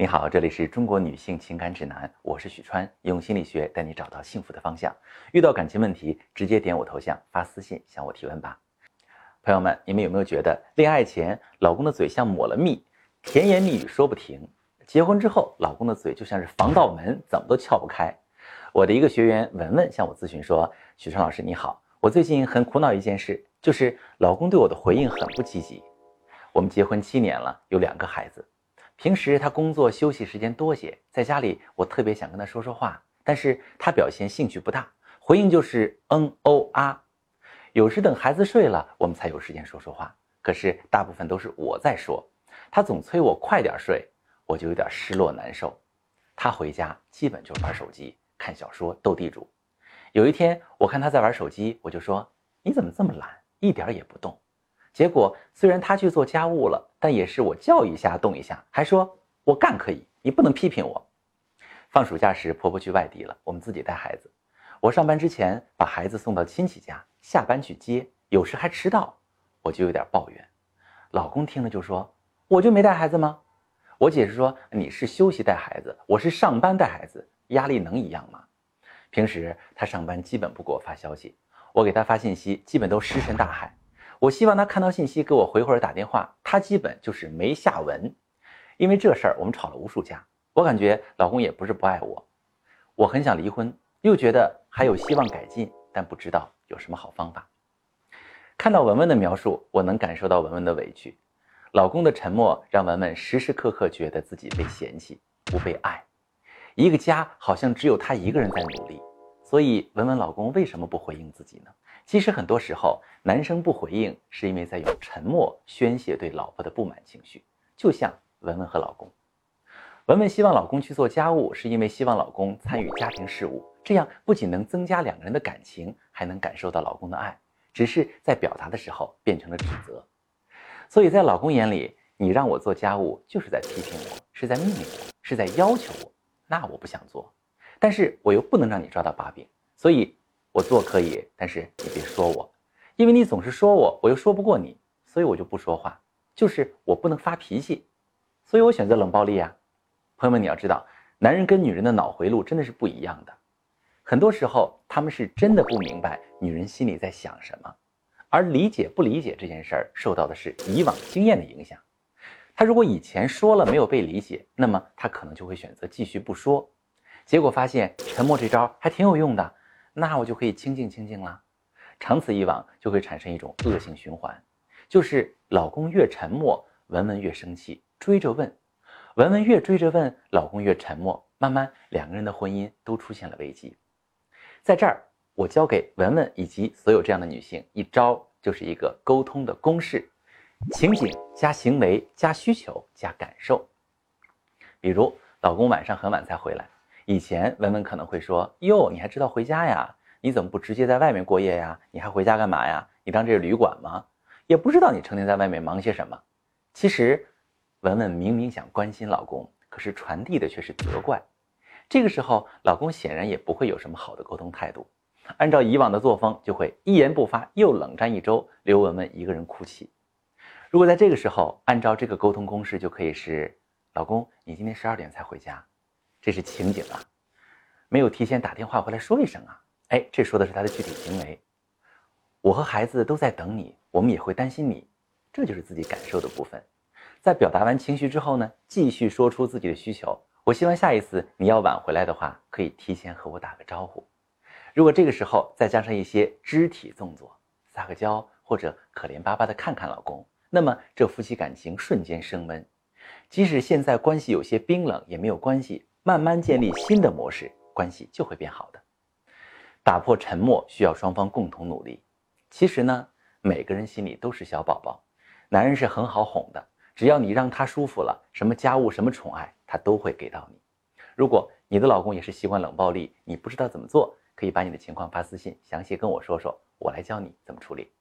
你好，这里是中国女性情感指南，我是许川，用心理学带你找到幸福的方向。遇到感情问题，直接点我头像发私信向我提问吧。朋友们，你们有没有觉得恋爱前老公的嘴像抹了蜜，甜言蜜语说不停；结婚之后，老公的嘴就像是防盗门，怎么都撬不开？我的一个学员文文向我咨询说：“许川老师你好，我最近很苦恼一件事，就是老公对我的回应很不积极。我们结婚七年了，有两个孩子。”平时他工作休息时间多些，在家里我特别想跟他说说话，但是他表现兴趣不大，回应就是嗯哦啊。有时等孩子睡了，我们才有时间说说话。可是大部分都是我在说，他总催我快点睡，我就有点失落难受。他回家基本就玩手机、看小说、斗地主。有一天我看他在玩手机，我就说你怎么这么懒，一点也不动。结果虽然他去做家务了，但也是我叫一下动一下，还说我干可以，你不能批评我。放暑假时，婆婆去外地了，我们自己带孩子。我上班之前把孩子送到亲戚家，下班去接，有时还迟到，我就有点抱怨。老公听了就说：“我就没带孩子吗？”我解释说：“你是休息带孩子，我是上班带孩子，压力能一样吗？”平时他上班基本不给我发消息，我给他发信息基本都石沉大海。我希望他看到信息给我回或者打电话，他基本就是没下文。因为这事儿我们吵了无数架，我感觉老公也不是不爱我，我很想离婚，又觉得还有希望改进，但不知道有什么好方法。看到文文的描述，我能感受到文文的委屈。老公的沉默让文文时时刻刻觉得自己被嫌弃、不被爱，一个家好像只有他一个人在努力。所以，文文老公为什么不回应自己呢？其实很多时候，男生不回应是因为在用沉默宣泄对老婆的不满情绪。就像文文和老公，文文希望老公去做家务，是因为希望老公参与家庭事务，这样不仅能增加两个人的感情，还能感受到老公的爱。只是在表达的时候变成了指责。所以在老公眼里，你让我做家务就是在批评我，是在命令我，是在要求我，那我不想做。但是我又不能让你抓到把柄，所以我做可以，但是你别说我，因为你总是说我，我又说不过你，所以我就不说话，就是我不能发脾气，所以我选择冷暴力啊。朋友们，你要知道，男人跟女人的脑回路真的是不一样的，很多时候他们是真的不明白女人心里在想什么，而理解不理解这件事儿受到的是以往经验的影响。他如果以前说了没有被理解，那么他可能就会选择继续不说。结果发现沉默这招还挺有用的，那我就可以清静清静了。长此以往，就会产生一种恶性循环，就是老公越沉默，文文越生气，追着问；文文越追着问，老公越沉默。慢慢，两个人的婚姻都出现了危机。在这儿，我教给文文以及所有这样的女性一招，就是一个沟通的公式：情景加行为加需求加感受。比如，老公晚上很晚才回来。以前文文可能会说：“哟，你还知道回家呀？你怎么不直接在外面过夜呀？你还回家干嘛呀？你当这是旅馆吗？也不知道你成天在外面忙些什么。”其实，文文明明想关心老公，可是传递的却是责怪。这个时候，老公显然也不会有什么好的沟通态度。按照以往的作风，就会一言不发，又冷战一周，留文文一个人哭泣。如果在这个时候，按照这个沟通公式，就可以是：老公，你今天十二点才回家。这是情景啊，没有提前打电话回来说一声啊，哎，这说的是他的具体行为。我和孩子都在等你，我们也会担心你，这就是自己感受的部分。在表达完情绪之后呢，继续说出自己的需求。我希望下一次你要晚回来的话，可以提前和我打个招呼。如果这个时候再加上一些肢体动作，撒个娇或者可怜巴巴的看看老公，那么这夫妻感情瞬间升温。即使现在关系有些冰冷也没有关系。慢慢建立新的模式，关系就会变好的。打破沉默需要双方共同努力。其实呢，每个人心里都是小宝宝，男人是很好哄的，只要你让他舒服了，什么家务、什么宠爱，他都会给到你。如果你的老公也是习惯冷暴力，你不知道怎么做，可以把你的情况发私信，详细跟我说说，我来教你怎么处理。